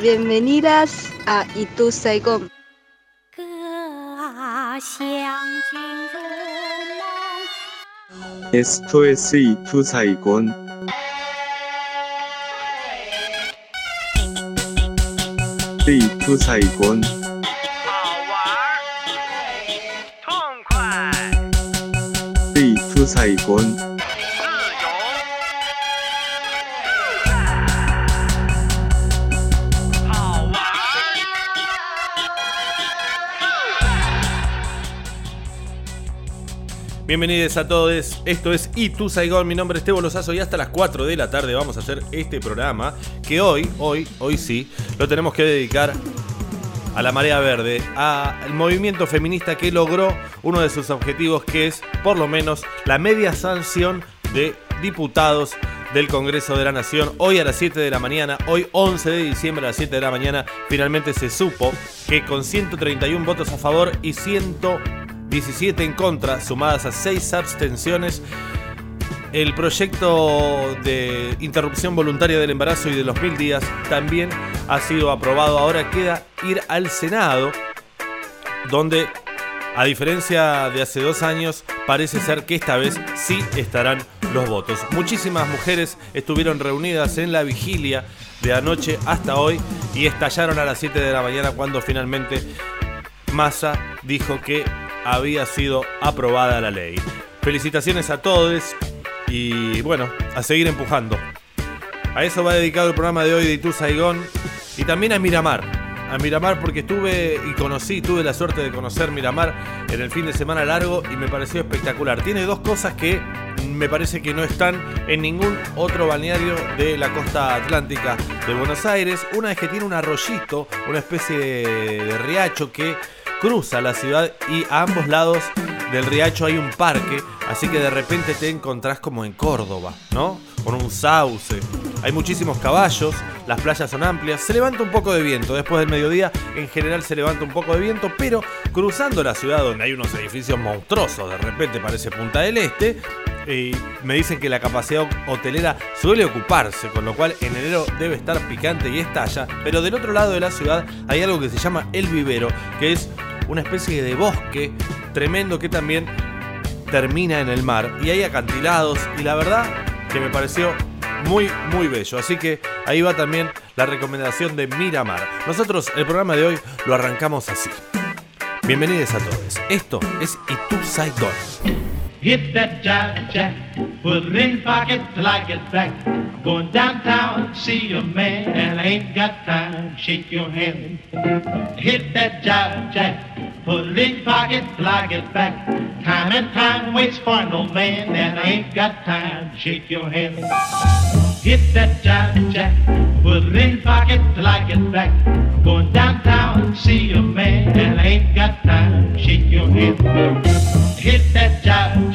Bienvenidas a Itu Saigon. Esto es Itu Saigon. Itu Saigon. 好玩儿，痛快，Itu Saigon. Bienvenidos a todos, esto es Itu Saigon, mi nombre es Tebo Lozazo y hasta las 4 de la tarde vamos a hacer este programa que hoy, hoy, hoy sí, lo tenemos que dedicar a la marea verde, al movimiento feminista que logró uno de sus objetivos que es por lo menos la media sanción de diputados del Congreso de la Nación. Hoy a las 7 de la mañana, hoy 11 de diciembre a las 7 de la mañana, finalmente se supo que con 131 votos a favor y 117 en contra, sumadas a 6 abstenciones, el proyecto de interrupción voluntaria del embarazo y de los mil días también ha sido aprobado. Ahora queda ir al Senado, donde, a diferencia de hace dos años, parece ser que esta vez sí estarán los votos. Muchísimas mujeres estuvieron reunidas en la vigilia de anoche hasta hoy y estallaron a las 7 de la mañana cuando finalmente Massa dijo que había sido aprobada la ley. Felicitaciones a todos y bueno, a seguir empujando. A eso va dedicado el programa de hoy de Itu Saigón y también a Miramar. A Miramar porque estuve y conocí, tuve la suerte de conocer Miramar en el fin de semana largo y me pareció espectacular. Tiene dos cosas que me parece que no están en ningún otro balneario de la costa atlántica de Buenos Aires. Una es que tiene un arroyito, una especie de, de riacho que cruza la ciudad y a ambos lados del riacho hay un parque, así que de repente te encontrás como en Córdoba, ¿no? Con un sauce. Hay muchísimos caballos, las playas son amplias, se levanta un poco de viento, después del mediodía en general se levanta un poco de viento, pero cruzando la ciudad donde hay unos edificios monstruosos, de repente parece Punta del Este, y me dicen que la capacidad hotelera suele ocuparse, con lo cual en enero debe estar picante y estalla, pero del otro lado de la ciudad hay algo que se llama el vivero, que es una especie de bosque tremendo que también termina en el mar. Y hay acantilados y la verdad que me pareció muy muy bello. Así que ahí va también la recomendación de Miramar. Nosotros el programa de hoy lo arrancamos así. Bienvenidos a todos. Esto es Itu Saigon Hit that jive jack, put it in pocket till I get back. Going downtown, see a man, and I ain't got time shake your hand. Hit that jive jack, put it in pocket till I get back. Time and time waits for no man, and I ain't got time shake your hand. Hit that jive jack, put it in pocket till I get back. Going downtown, see a man, and I ain't got time shake your hand. Hit that jive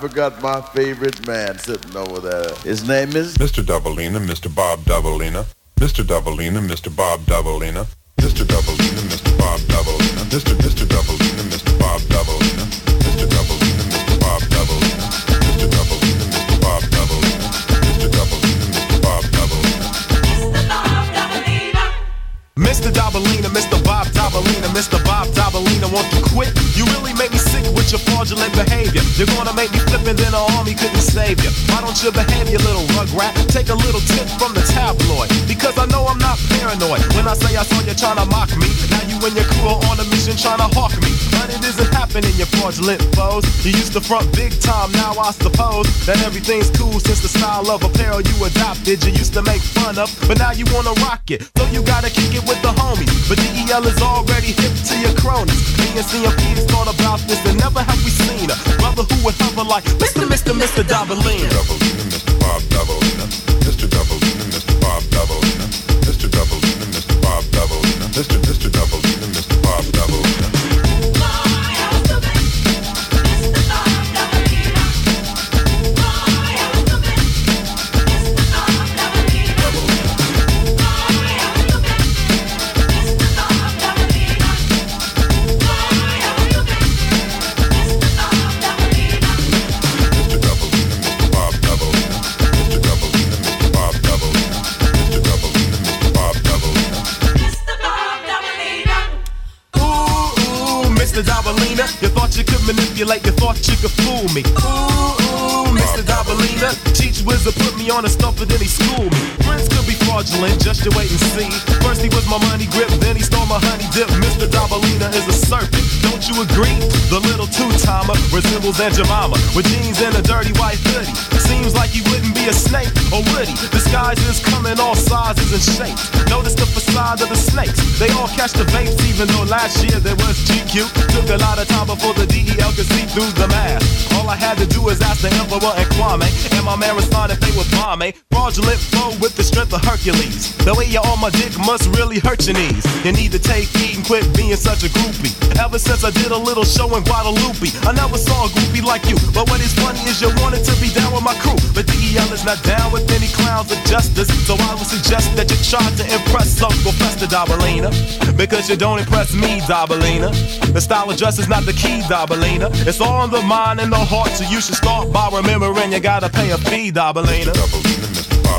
forgot my favorite man sitting over there. His name is Mr. Doubleina, Mr. Bob Doubleina, Mr. Doubleina, Mr. Bob Doubleina, Mr. Doubleina, Mr. Bob Doubleina, Mr. Mr. Doubleina, Mr. Bob Doubleina, Mr. Doubleina, Mr. Bob Doubleina, Mr. Doubleina, Mr. Bob Doubleina, Mr. Doubleina, Mr. Bob Doubleina. Mr. Dabalina, Mr. Bob Dabalina, Mr. Bob Dabalina, want to quit? You really make me sick with your fraudulent behavior. You're gonna make me flip and then the army couldn't save you. Why don't you behave, you little rugrat? Take a little tip from the tabloid. Because I know I'm not paranoid. When I say I saw you trying to mock me, now you and your crew are on a mission trying to hawk me. But it isn't happening, you fraudulent foes. You used to front big time, now I suppose that everything's cool since the style of apparel you adopted. You used to make fun of, but now you wanna rock it. So you gotta kick it with the homies. But DEL is already hip to your cronies. Me and CMP thought about this and never have we seen a brother who would hover like Mr. Mr. Mr. Mr. Doubleina, Mr. Doubleina, Aunt Jemima with jeans and a dirty white hoodie. Seems like he wouldn't be a snake, or would he? Disguises come in all sizes and shapes. Notice the facade of the snakes. They all catch the vapes, even though last year there was GQ. Took a lot of time before the DEL could see through the mask. All I had to do was ask the Emperor and Kwame, and my man responded they were bombe. Fraudulent flow with the strength of Hercules. The way you're on my dick must really hurt your knees. You need to take heed and quit being such a groupie. Ever since I did a little show in Guadalupe, I never saw a groupie like you. But what is funny is you wanted to be down with my crew. But DEL is not down with any clowns of justice. So I would suggest that you try to impress Uncle Fester Dabalina. Because you don't impress me, Dabalina. The style of dress is not the key, Dabalina. It's in the mind and the heart, so you should start by remembering you gotta pay a fee, Dabalina.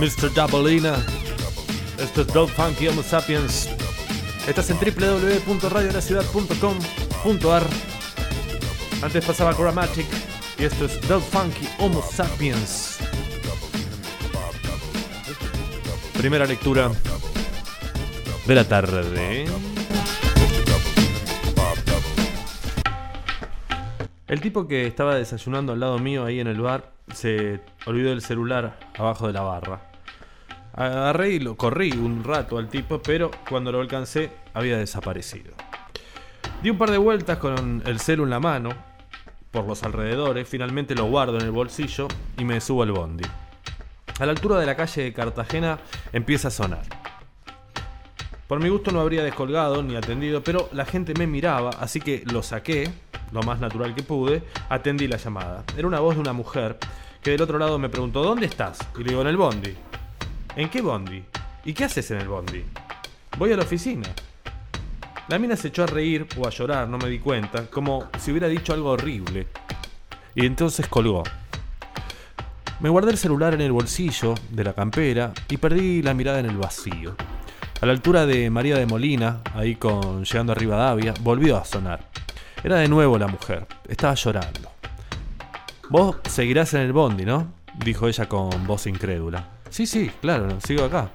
Mr. Doubleina. Esto es Dog Funky Homo Sapiens. Estás en www.radiolaciudad.com.ar. Antes pasaba Chromatic. Y esto es Dog Funky Homo Sapiens. Primera lectura de la tarde. El tipo que estaba desayunando al lado mío ahí en el bar se olvidó el celular abajo de la barra. Agarré y lo corrí un rato al tipo, pero cuando lo alcancé había desaparecido. Di un par de vueltas con el celu en la mano, por los alrededores, finalmente lo guardo en el bolsillo y me subo al bondi. A la altura de la calle de Cartagena empieza a sonar. Por mi gusto no habría descolgado ni atendido, pero la gente me miraba, así que lo saqué, lo más natural que pude, atendí la llamada. Era una voz de una mujer que del otro lado me preguntó, ¿dónde estás? Y le digo, en el bondi. ¿En qué bondi? ¿Y qué haces en el bondi? Voy a la oficina. La mina se echó a reír o a llorar, no me di cuenta, como si hubiera dicho algo horrible. Y entonces colgó. Me guardé el celular en el bolsillo de la campera y perdí la mirada en el vacío. A la altura de María de Molina, ahí con llegando a Rivadavia, volvió a sonar. Era de nuevo la mujer. Estaba llorando. Vos seguirás en el bondi, ¿no? Dijo ella con voz incrédula. Sí, sí, claro, sigo acá.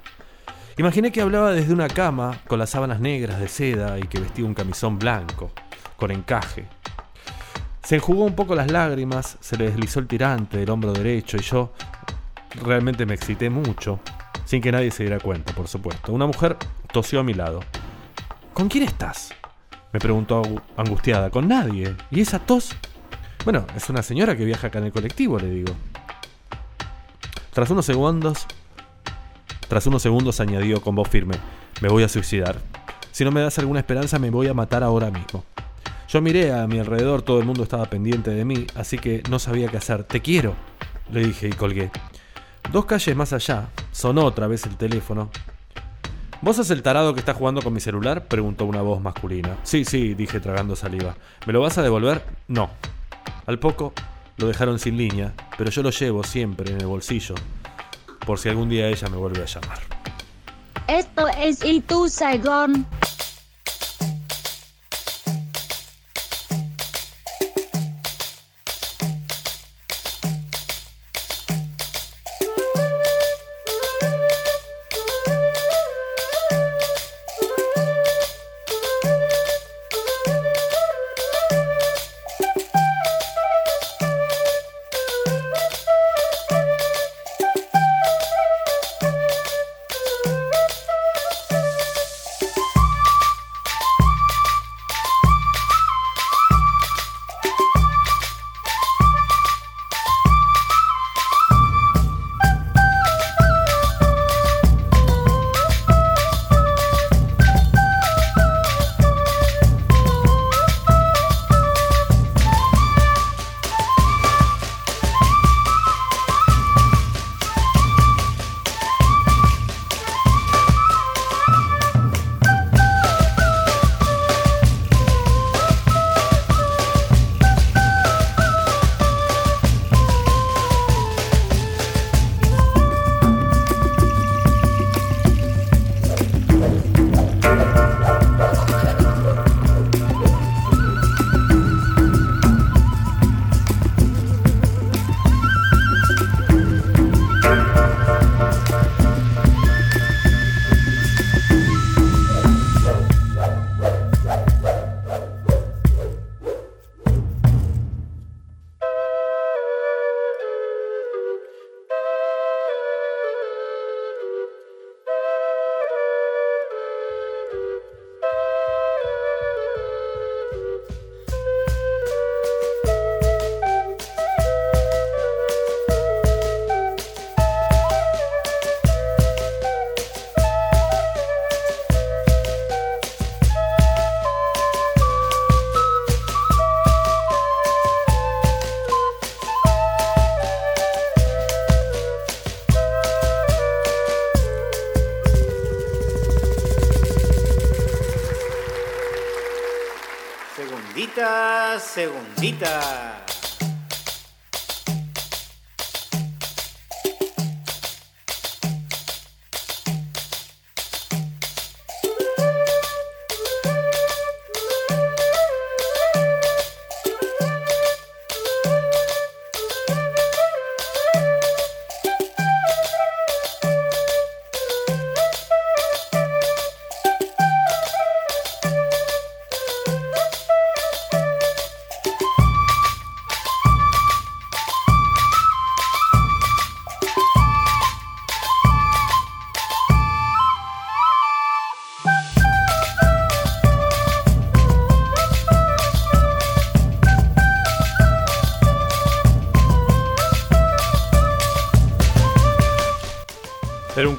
Imaginé que hablaba desde una cama con las sábanas negras de seda y que vestía un camisón blanco, con encaje. Se enjugó un poco las lágrimas, se le deslizó el tirante del hombro derecho y yo realmente me excité mucho, sin que nadie se diera cuenta, por supuesto. Una mujer tosió a mi lado. ¿Con quién estás? Me preguntó angu- angustiada. Con nadie. ¿Y esa tos? Bueno, es una señora que viaja acá en el colectivo, le digo. Tras unos segundos, tras unos segundos añadió con voz firme, me voy a suicidar. Si no me das alguna esperanza me voy a matar ahora mismo. Yo miré a mi alrededor, todo el mundo estaba pendiente de mí, así que no sabía qué hacer. Te quiero, le dije y colgué. Dos calles más allá, sonó otra vez el teléfono. ¿Vos sos el tarado que está jugando con mi celular? preguntó una voz masculina. Sí, sí, dije tragando saliva. ¿Me lo vas a devolver? No. Al poco lo dejaron sin línea, pero yo lo llevo siempre en el bolsillo, por si algún día ella me vuelve a llamar. Esto es Saigon. Segundita,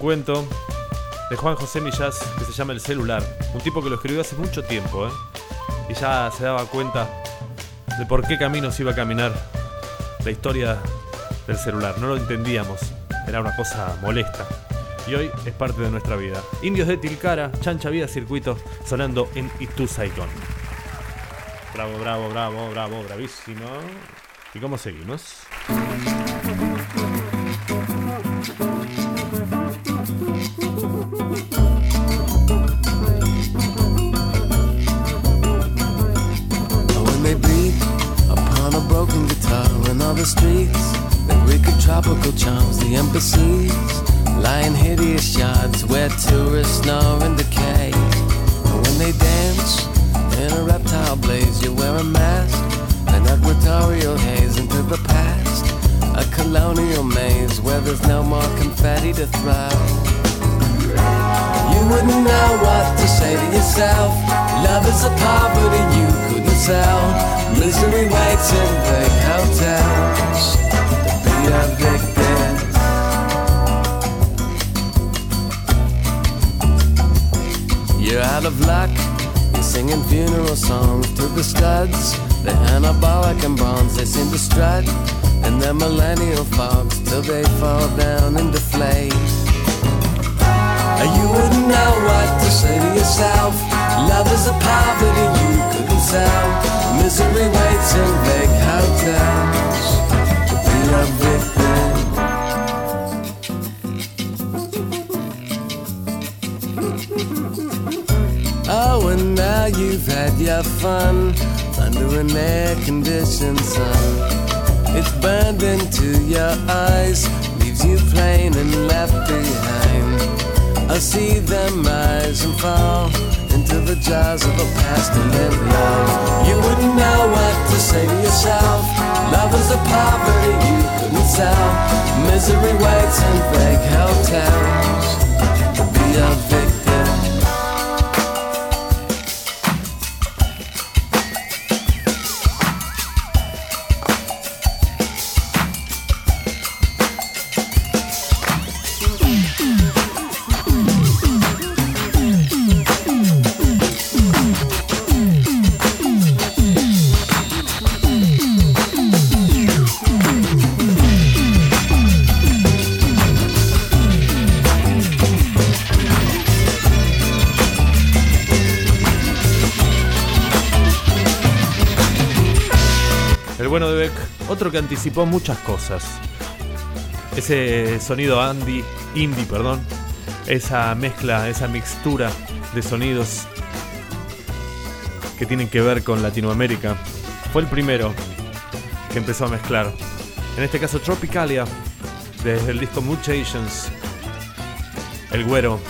cuento de Juan José Millás que se llama El celular. Un tipo que lo escribió hace mucho tiempo, ¿eh? Y ya se daba cuenta de por qué caminos iba a caminar la historia del celular. No lo entendíamos. Era una cosa molesta. Y hoy es parte de nuestra vida. Indios de Tilcara, Chancha Vida Circuito, sonando en Itu. Bravo, bravo, bravo, bravo, bravísimo. ¿Y cómo seguimos? Streets, the wicked tropical charms, the embassies, lying hideous yards where tourists snore and decay. And when they dance in a reptile blaze, you wear a mask, an equatorial haze into the past, a colonial maze where there's no more confetti to throw. You wouldn't know what to say to yourself. Love is a poverty you sell. Misery waits in big hotels to be evicted. You're out of luck. You're singing funeral songs to the studs. They're anabolic and bronze. They seem to strut in their millennial fogs till they fall down and deflate. You wouldn't know what to say to yourself. Love is a poverty you couldn't sell. Misery waits in big hotels to be evicted. Oh, and now you've had your fun under an air-conditioned sun. It's burned into your eyes, the of a past and live love. You wouldn't know what to say to yourself. Love is a poverty you couldn't sell. Misery waits in fake hotels be a victim. Anticipó muchas cosas. Ese sonido Andy, indie, perdón, esa mezcla, esa mixtura de sonidos que tienen que ver con Latinoamérica. Fue el primero que empezó a mezclar. En este caso Tropicalia, desde el disco Mutations, el güero,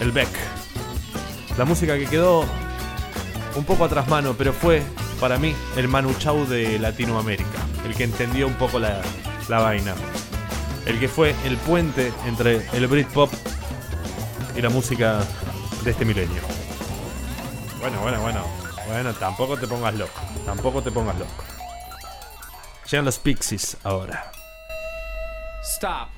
el Beck. La música que quedó un poco atrás mano, pero fue para mí el Manu Chao de Latinoamérica, que entendió un poco la, la vaina, el que fue el puente entre el Britpop y la música de este milenio. Bueno, bueno, bueno, bueno, tampoco te pongas loco, tampoco te pongas loco. Llegan los Pixies ahora. Stop.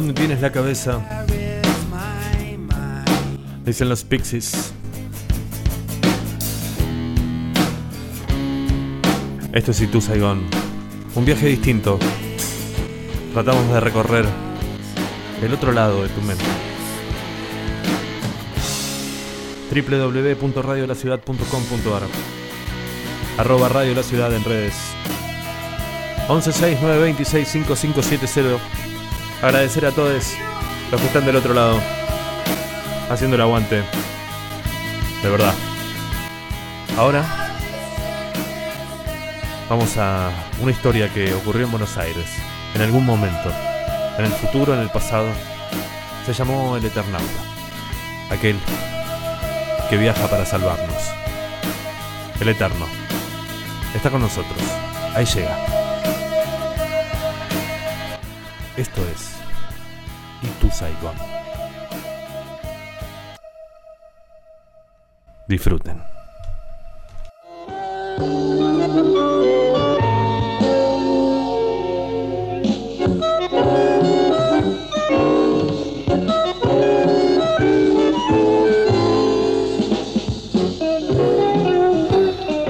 ¿Dónde tienes la cabeza? Dicen los Pixies. Esto es Itu Saigon. Un viaje distinto. Tratamos de recorrer el otro lado de tu mente. www.radiolaciudad.com.ar Arroba Radio La Ciudad en redes 1169265570 Agradecer a todos los que están del otro lado Haciendo el aguante De verdad. Ahora Vamos a una historia que ocurrió en Buenos Aires En algún momento En el futuro, en el pasado. Se llamó el Eternauta Aquel que viaja para salvarnos. El Eterno. Está con nosotros. Ahí llega Esto es Y tú Saigon Disfruten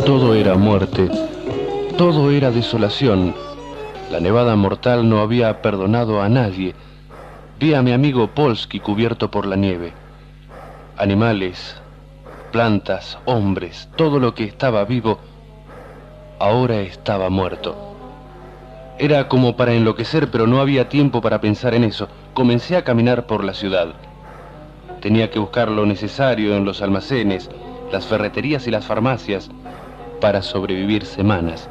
Todo era muerte, todo era desolación. Nevada mortal no había perdonado a nadie. Vi a mi amigo Polsky cubierto por la nieve. Animales, plantas, hombres, todo lo que estaba vivo, ahora estaba muerto. Era como para enloquecer, pero no había tiempo para pensar en eso. Comencé a caminar por la ciudad. Tenía que buscar lo necesario en los almacenes, las ferreterías y las farmacias para sobrevivir semanas,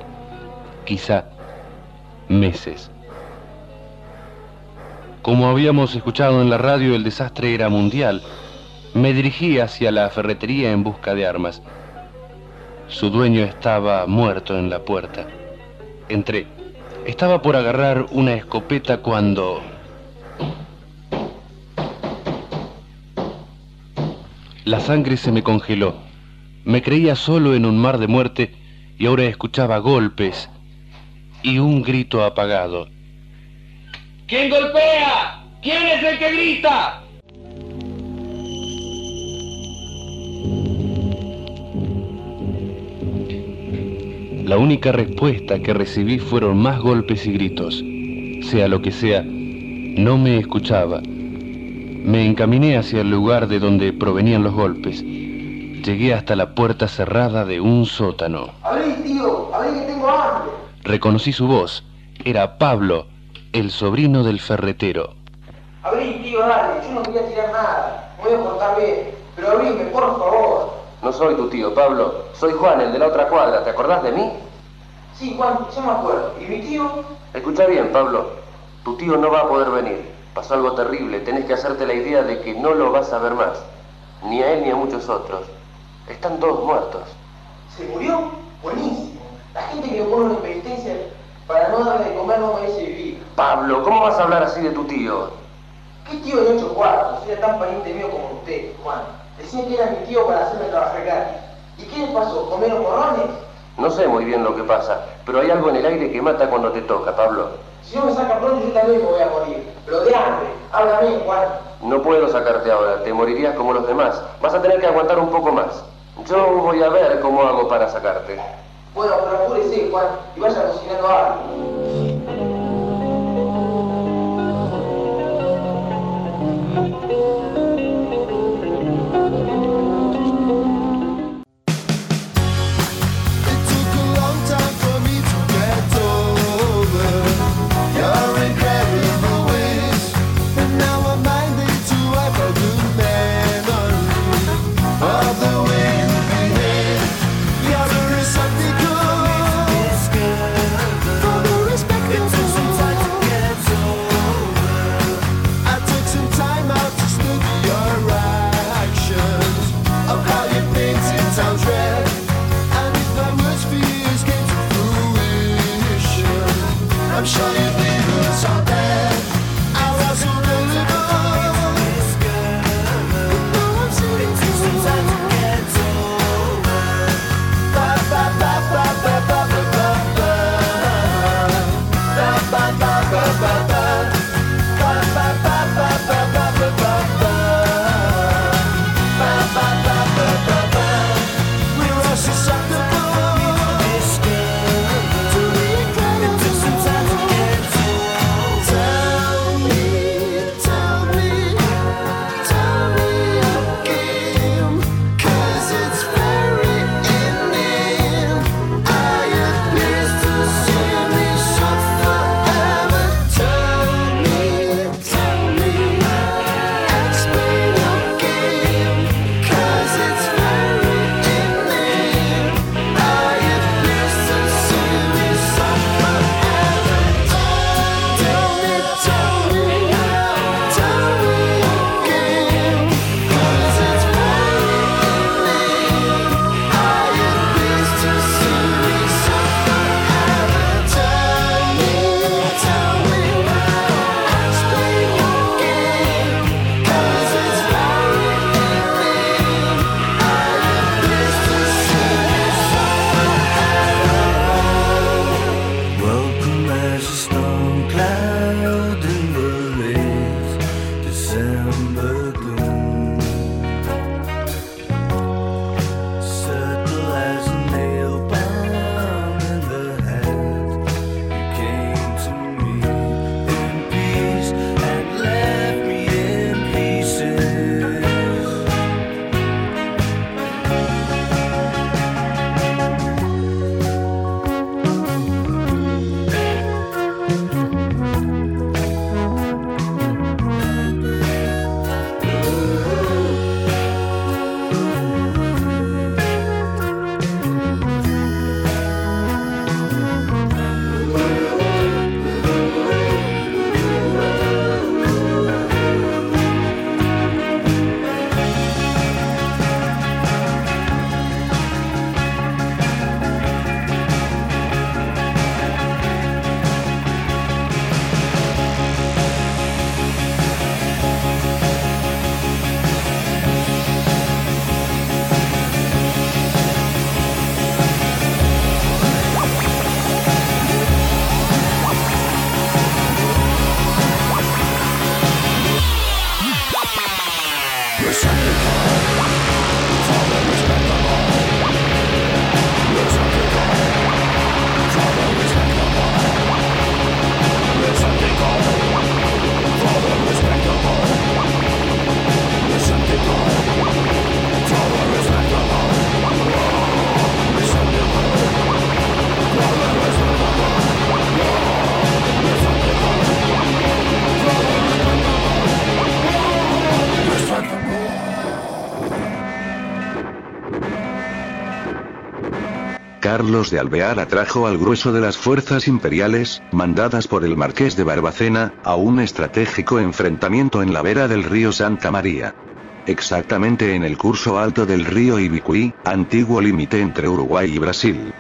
quizá meses. Como habíamos escuchado en la radio, el desastre era mundial. Me dirigí hacia la ferretería en busca de armas. Su dueño estaba muerto en la puerta. Entré. Estaba por agarrar una escopeta cuando... La sangre se me congeló. Me creía solo en un mar de muerte y ahora escuchaba golpes y un grito apagado. ¿Quién golpea? ¿Quién es el que grita? La única respuesta que recibí fueron más golpes y gritos. Sea lo que sea, no me escuchaba. Me encaminé hacia el lugar de donde provenían los golpes. Llegué hasta la puerta cerrada de un sótano. Abrí, tío, abrí que tengo hambre. Reconocí su voz. Era Pablo, el sobrino del ferretero. Abrí, tío, dale, yo no quería tirar nada. Me voy a portar bien. Pero abrime, por favor. No soy tu tío, Pablo. Soy Juan, el de la otra cuadra. ¿Te acordás de mí? Sí, Juan, ya me acuerdo. ¿Y mi tío? Escucha bien, Pablo. Tu tío no va a poder venir. Pasó algo terrible. Tenés que hacerte la idea de que no lo vas a ver más. Ni a él ni a muchos otros. Están todos muertos. ¿Se murió? Buenísimo. La gente que pone una penitencia para no darle de comer no merece vivir. Pablo, ¿cómo vas a hablar así de tu tío? ¿Qué tío de ocho cuartos? Era tan pariente mío como usted, Juan. Decía que era mi tío para hacerme trabajar gratis. ¿Y qué le pasó? ¿Comieron morrones? No sé muy bien lo que pasa, pero hay algo en el aire que mata cuando te toca, Pablo. Si no me saca pronto, yo también me voy a morir. Pero de hambre. Háblame, Juan. No puedo sacarte ahora, te morirías como los demás. Vas a tener que aguantar un poco más. Yo voy a ver cómo hago para sacarte. Bueno, pero apúrese, Juan, y vaya cocinando algo. De Alvear atrajo al grueso de las fuerzas imperiales, mandadas por el marqués de Barbacena, a un estratégico enfrentamiento en la vera del río Santa María. Exactamente en el curso alto del río Ibicuí, antiguo límite entre Uruguay y Brasil.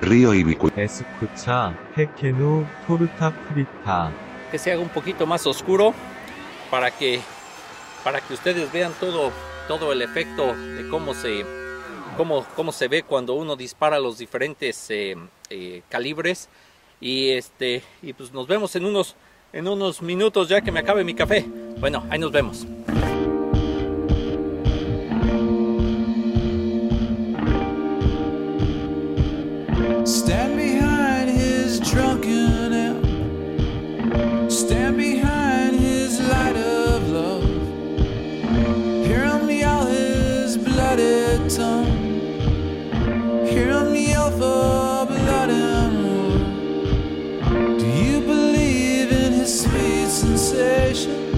Río Ibicuí. Escucha, pequeño. Que se haga un poquito más oscuro para que, para que ustedes vean todo, todo el efecto de cómo se cómo, cómo se ve cuando uno dispara los diferentes eh, eh, calibres y este pues nos vemos en unos en unos minutos ya que me acabe mi café bueno ahí nos vemos Stand behind his drunken elm. Stand behind his light of love. Hear him yell his bloody tongue. Do you believe in his sweet sensation?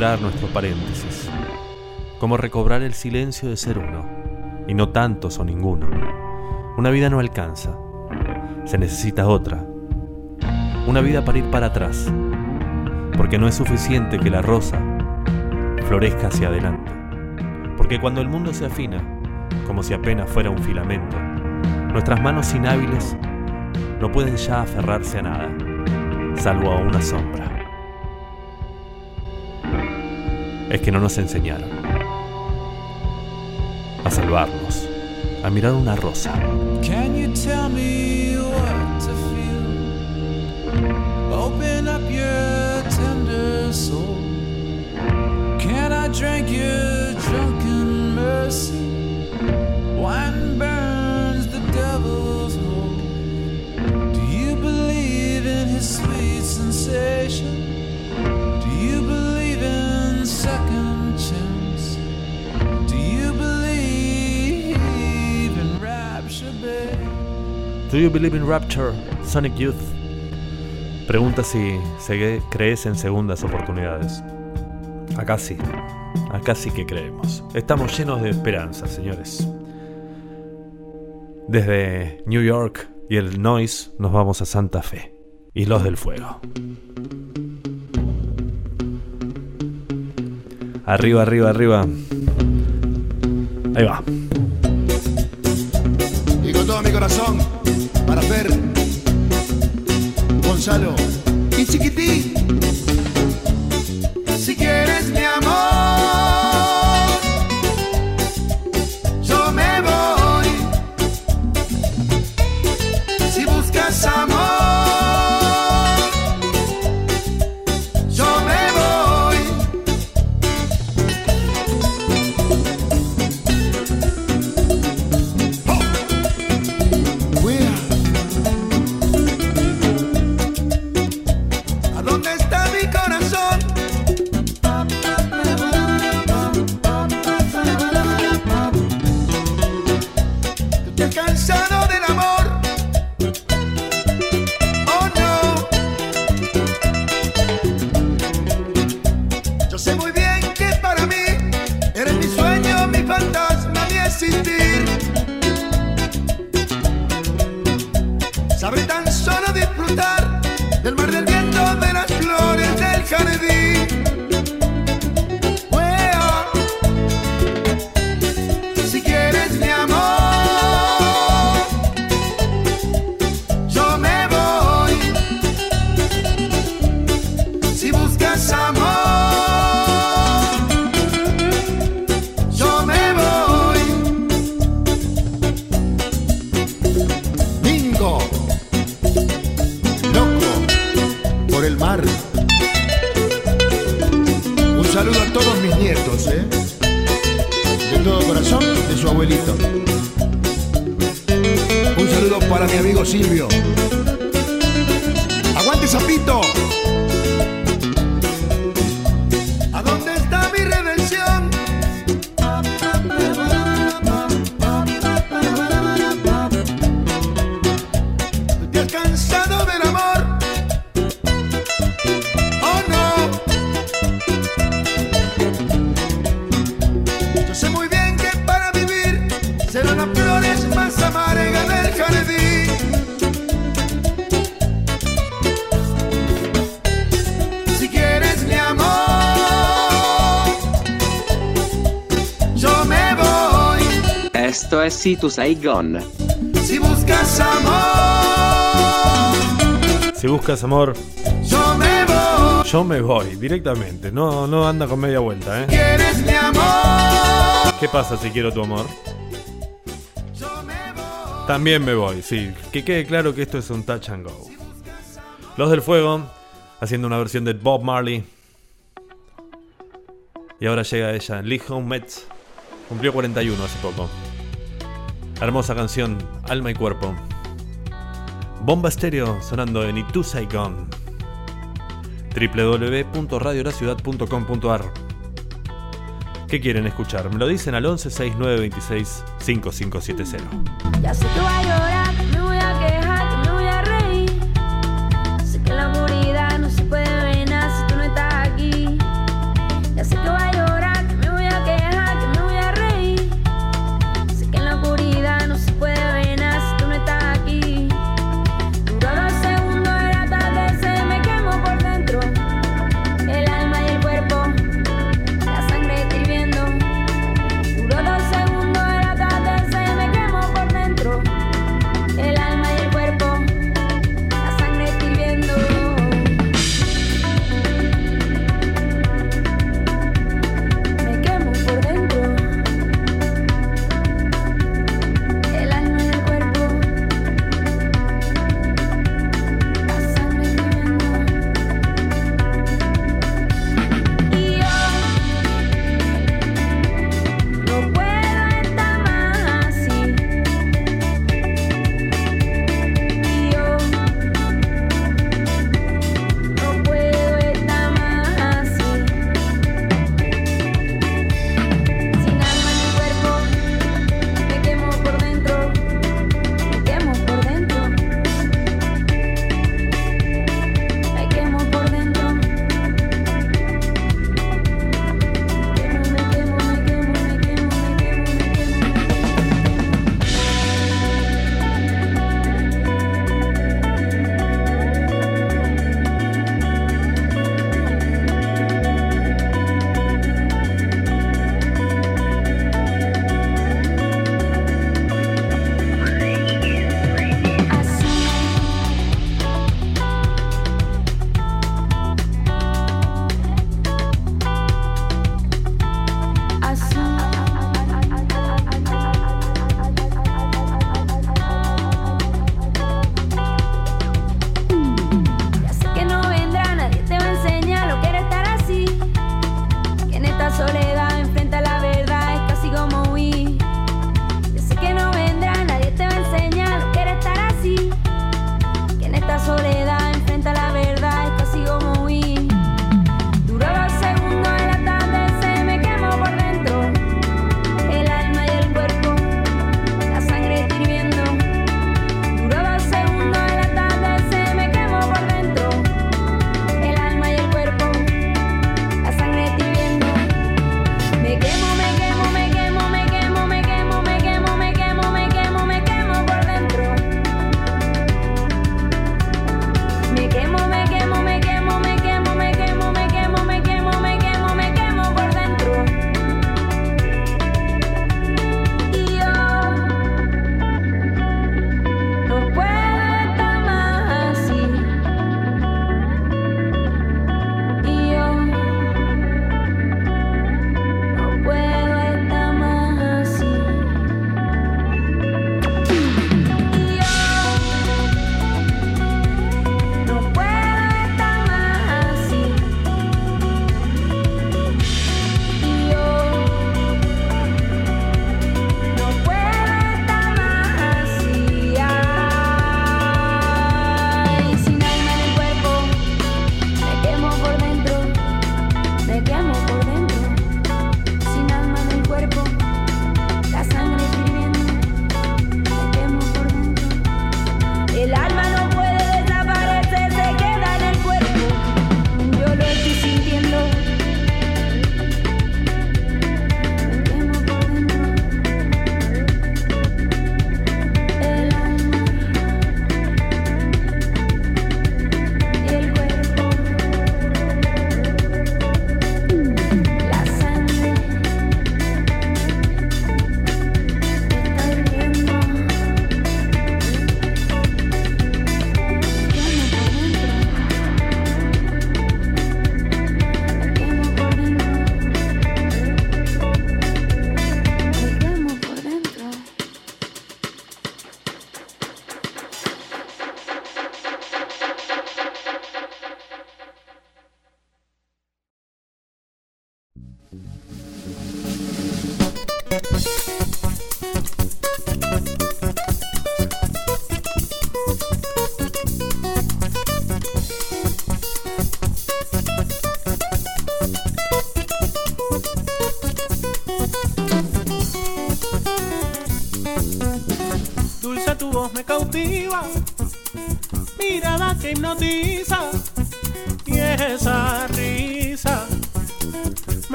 ¿Cómo recuperar nuestro paréntesis? ¿Cómo recobrar el silencio de ser uno? Y no tantos o ninguno. Una vida no alcanza. Se necesita otra. Una vida para ir para atrás. Porque no es suficiente que la rosa florezca hacia adelante. Porque cuando el mundo se afina, como si apenas fuera un filamento, nuestras manos inhábiles no pueden ya aferrarse a nada, salvo a una sombra. Es que no nos enseñaron a salvarnos, a mirar una rosa. Can you tell me what to feel? Open up your tender soul. Can I drink your drunken mercy? Do you believe in rapture, Sonic Youth? Pregunta si crees en segundas oportunidades. Acá sí, acá sí que creemos. Estamos llenos de esperanza, señores. Desde New York y el Noise nos vamos a Santa Fe, Islos del Fuego. Arriba, arriba, arriba. Ahí va. Y con todo mi corazón, Fer, Gonzalo y Chiquitín. Sé muy bien Tu Saigon. Si buscas amor, Si buscas amor, yo me voy. yo me voy directamente. No, no anda con media vuelta, ¿eh? Quieres mi amor, ¿Qué pasa si quiero tu amor? También me voy, sí. Que quede claro que esto es un touch and go. Los del fuego, haciendo una versión de Bob Marley. Y ahora llega ella, Lee Home Metz. Cumplió 41 hace poco. Hermosa canción, Alma y Cuerpo. Bomba estéreo sonando en Itu Saigon. www.radiolaciudad.com.ar ¿Qué quieren escuchar? Me lo dicen al 11 69 26 5570. Ya sé que voy a llorar,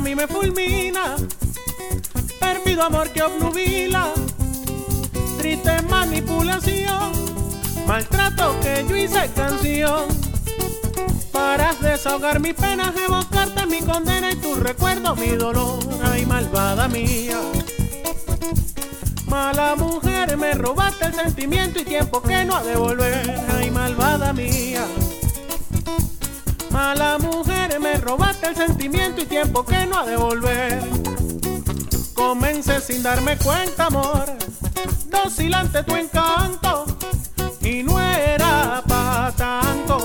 desarma y me fulmina. Perfido amor que obnubila, triste manipulación, maltrato que yo hice canción. Para desahogar mis penas, evocarte mi condena y tu recuerdo, mi dolor, ay malvada mía. Mala mujer, me robaste el sentimiento y tiempo que no ha de volver, ay malvada mía. Mala mujer, me robaste el sentimiento y tiempo que no ha de volver. Comencé sin darme cuenta, amor, dócil ante tu encanto y no era pa' tanto.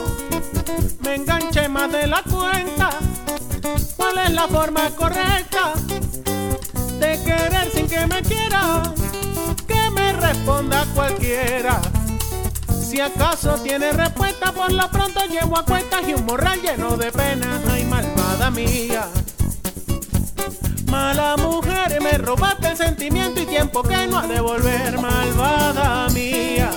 Me enganché más de la cuenta. ¿Cuál es la forma correcta de querer sin que me quiera? Que me responda cualquiera. Si acaso tiene respuesta, por lo pronto llevo a cuentas y un morral lleno de penas. Ay, malvada mía. Mala mujer, me robaste el sentimiento y tiempo que no ha de volver. Malvada mía.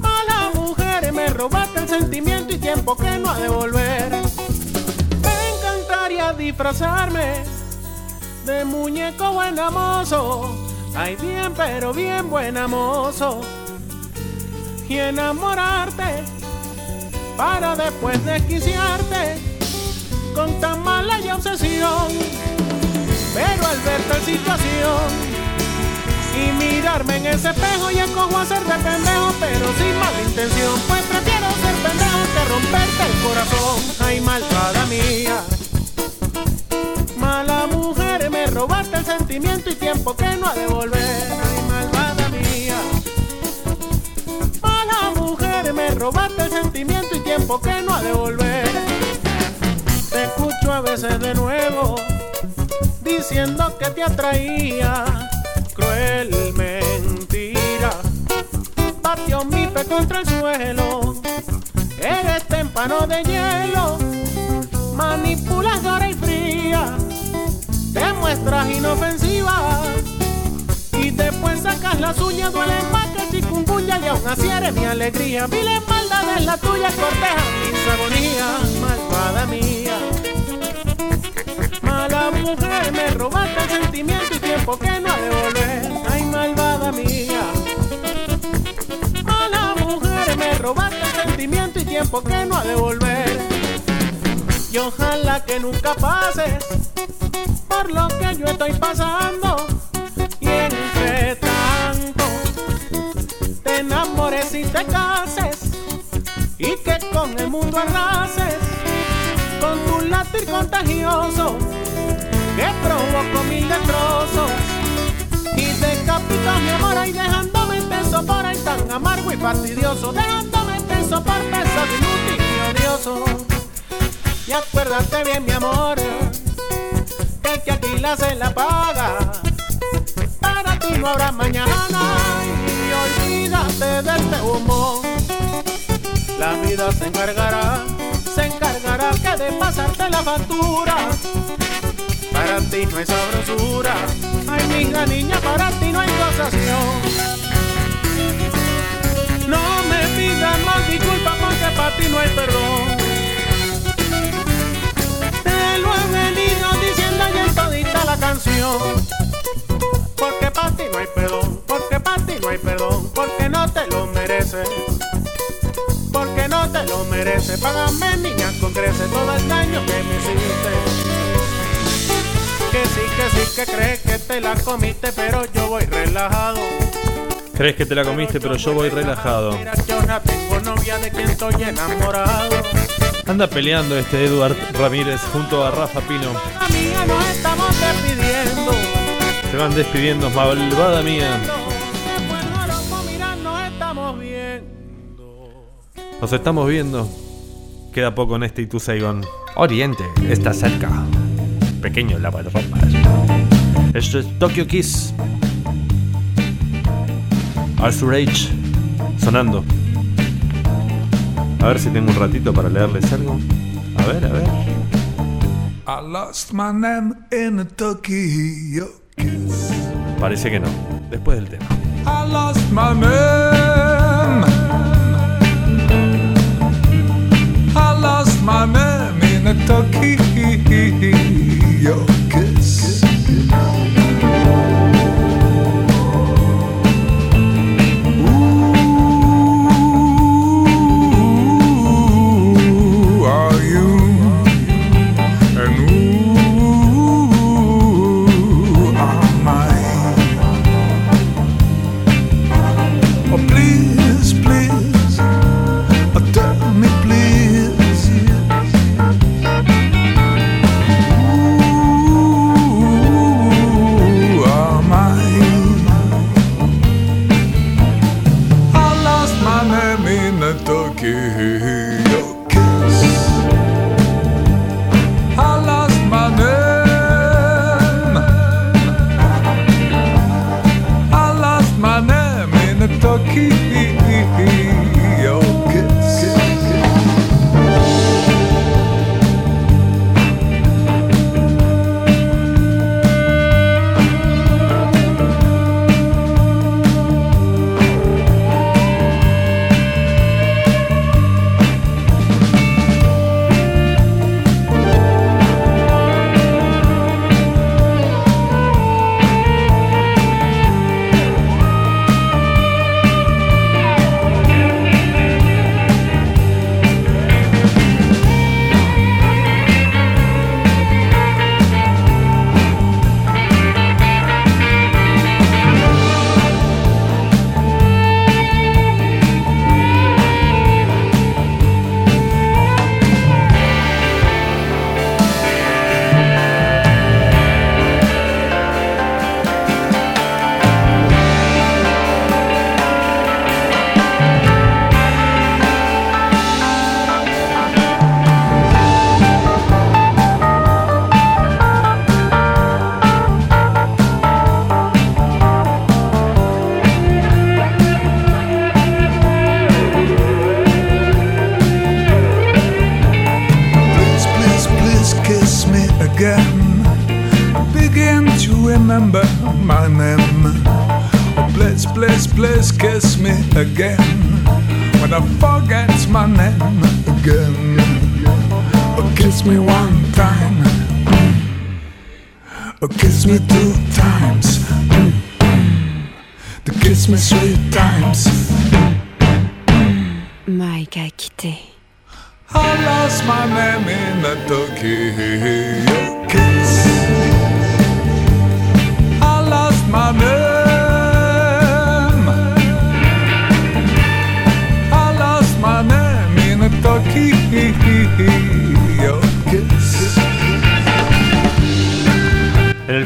Mala mujer, me robaste el sentimiento y tiempo que no ha de volver. Me encantaría disfrazarme de muñeco buen mozo. Ay, bien, pero bien buen mozo. Y enamorarte para después desquiciarte con tan mala y obsesión. Pero al ver tal situación y mirarme en ese espejo y escojo hacer de pendejo, pero sin mala intención, pues prefiero ser pendejo que romperte el corazón. Ay, malvada mía. Mala mujer, me robaste el sentimiento y tiempo que no ha de volver. Mala mujer, me robaste el sentimiento y tiempo que no ha de volver. Te escucho a veces de nuevo diciendo que te atraía. Cruel mentira, batió mi pe contra el suelo. Eres témpano de hielo, manipuladora y fría. Te muestras inofensiva sacas las uñas, duele más que chikungunya y aún así eres mi alegría. Mil maldades la tuya cortejan mis agonías, malvada mía. Mala mujer, me robaste sentimiento y tiempo que no ha de volver. Ay, malvada mía. Mala mujer, me robaste sentimiento y tiempo que no ha de volver. Y ojalá que nunca pases por lo que yo estoy pasando. Y te enamores y te cases. Y que con el mundo arrases con tu latir contagioso que provoco mil destrozos y decapitas mi amor ahí dejándome tenso por ahí tan amargo y fastidioso dejándome tenso por pesado inútil y odioso. Y acuérdate bien mi amor que aquí la se la paga. Para ti no habrá mañana. y olvídate de este humo la vida se encargará se encargará que de pasarte la factura. Para ti no hay sabrosura, ay niña, niña, para ti no hay gozación. No me pidas más disculpas porque para ti no hay perdón. Te lo he venido diciendo ya en todita la canción. Porque para ti no hay perdón, porque ti no hay perdón, porque no te lo mereces porque no te lo merece. Págame, niña, con crece todo el daño que me hiciste. Que sí, que sí, que crees que te la comiste, pero yo voy relajado. ¿Crees que te la comiste, pero yo voy relajado? Mira, yo no tengo novia de quien estoy enamorado. Anda peleando este Eduard Ramírez junto a Rafa Pino. Amiga, nos estamos despidiendo. Se van despidiendo, malvada mía. Nos estamos viendo. Queda poco en este Itu Saigon. Oriente está cerca. Pequeño lavarropas. Esto es Tokyo Kiss. Arthur H. Sonando. A ver si tengo un ratito para leerles algo. A ver, a ver. I lost my name in a Tokyo kiss. Parece que no. Después del tema. I lost my name. Name in a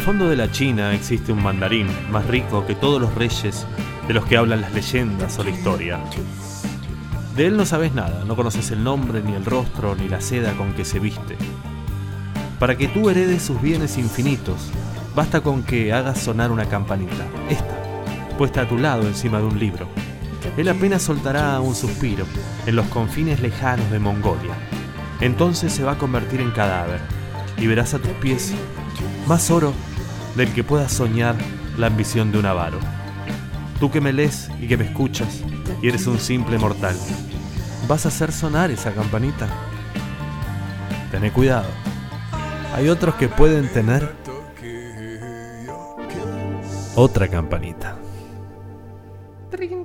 el fondo de la China existe un mandarín más rico que todos los reyes de los que hablan las leyendas o la historia. De él no sabes nada, no conoces el nombre, ni el rostro, ni la seda con que se viste. Para que tú heredes sus bienes infinitos, basta con que hagas sonar una campanita, esta, puesta a tu lado encima de un libro. Él apenas soltará un suspiro en los confines lejanos de Mongolia. Entonces se va a convertir en cadáver y verás a tus pies más oro del que pueda soñar la ambición de un avaro. Tú que me lees y que me escuchas y eres un simple mortal, ¿vas a hacer sonar esa campanita? Tené cuidado. Hay otros que pueden tener otra campanita. Gimme,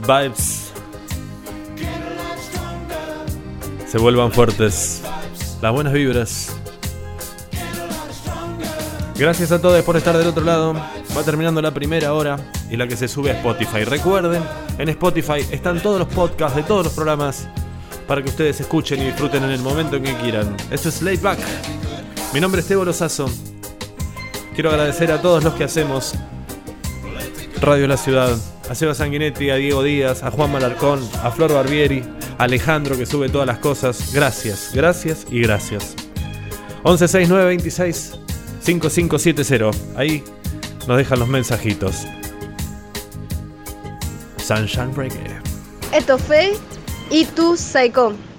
vibes se vuelvan fuertes. Las buenas vibras. Gracias a todos por estar del otro lado. Va terminando la primera hora y la que se sube a Spotify. Recuerden, en Spotify están todos los podcasts de todos los programas para que ustedes escuchen y disfruten en el momento en que quieran. Esto es Laid Back. Mi nombre es Tebo Lozazo. Quiero agradecer a todos los que hacemos Radio La Ciudad, a Seba Sanguinetti, a Diego Díaz, a Juan Malarcón, a Flor Barbieri, a Alejandro que sube todas las cosas. Gracias, gracias y gracias. 116926 5570. Ahí nos dejan los mensajitos. Sunshine Reggae. Esto fue Y tu Saicón.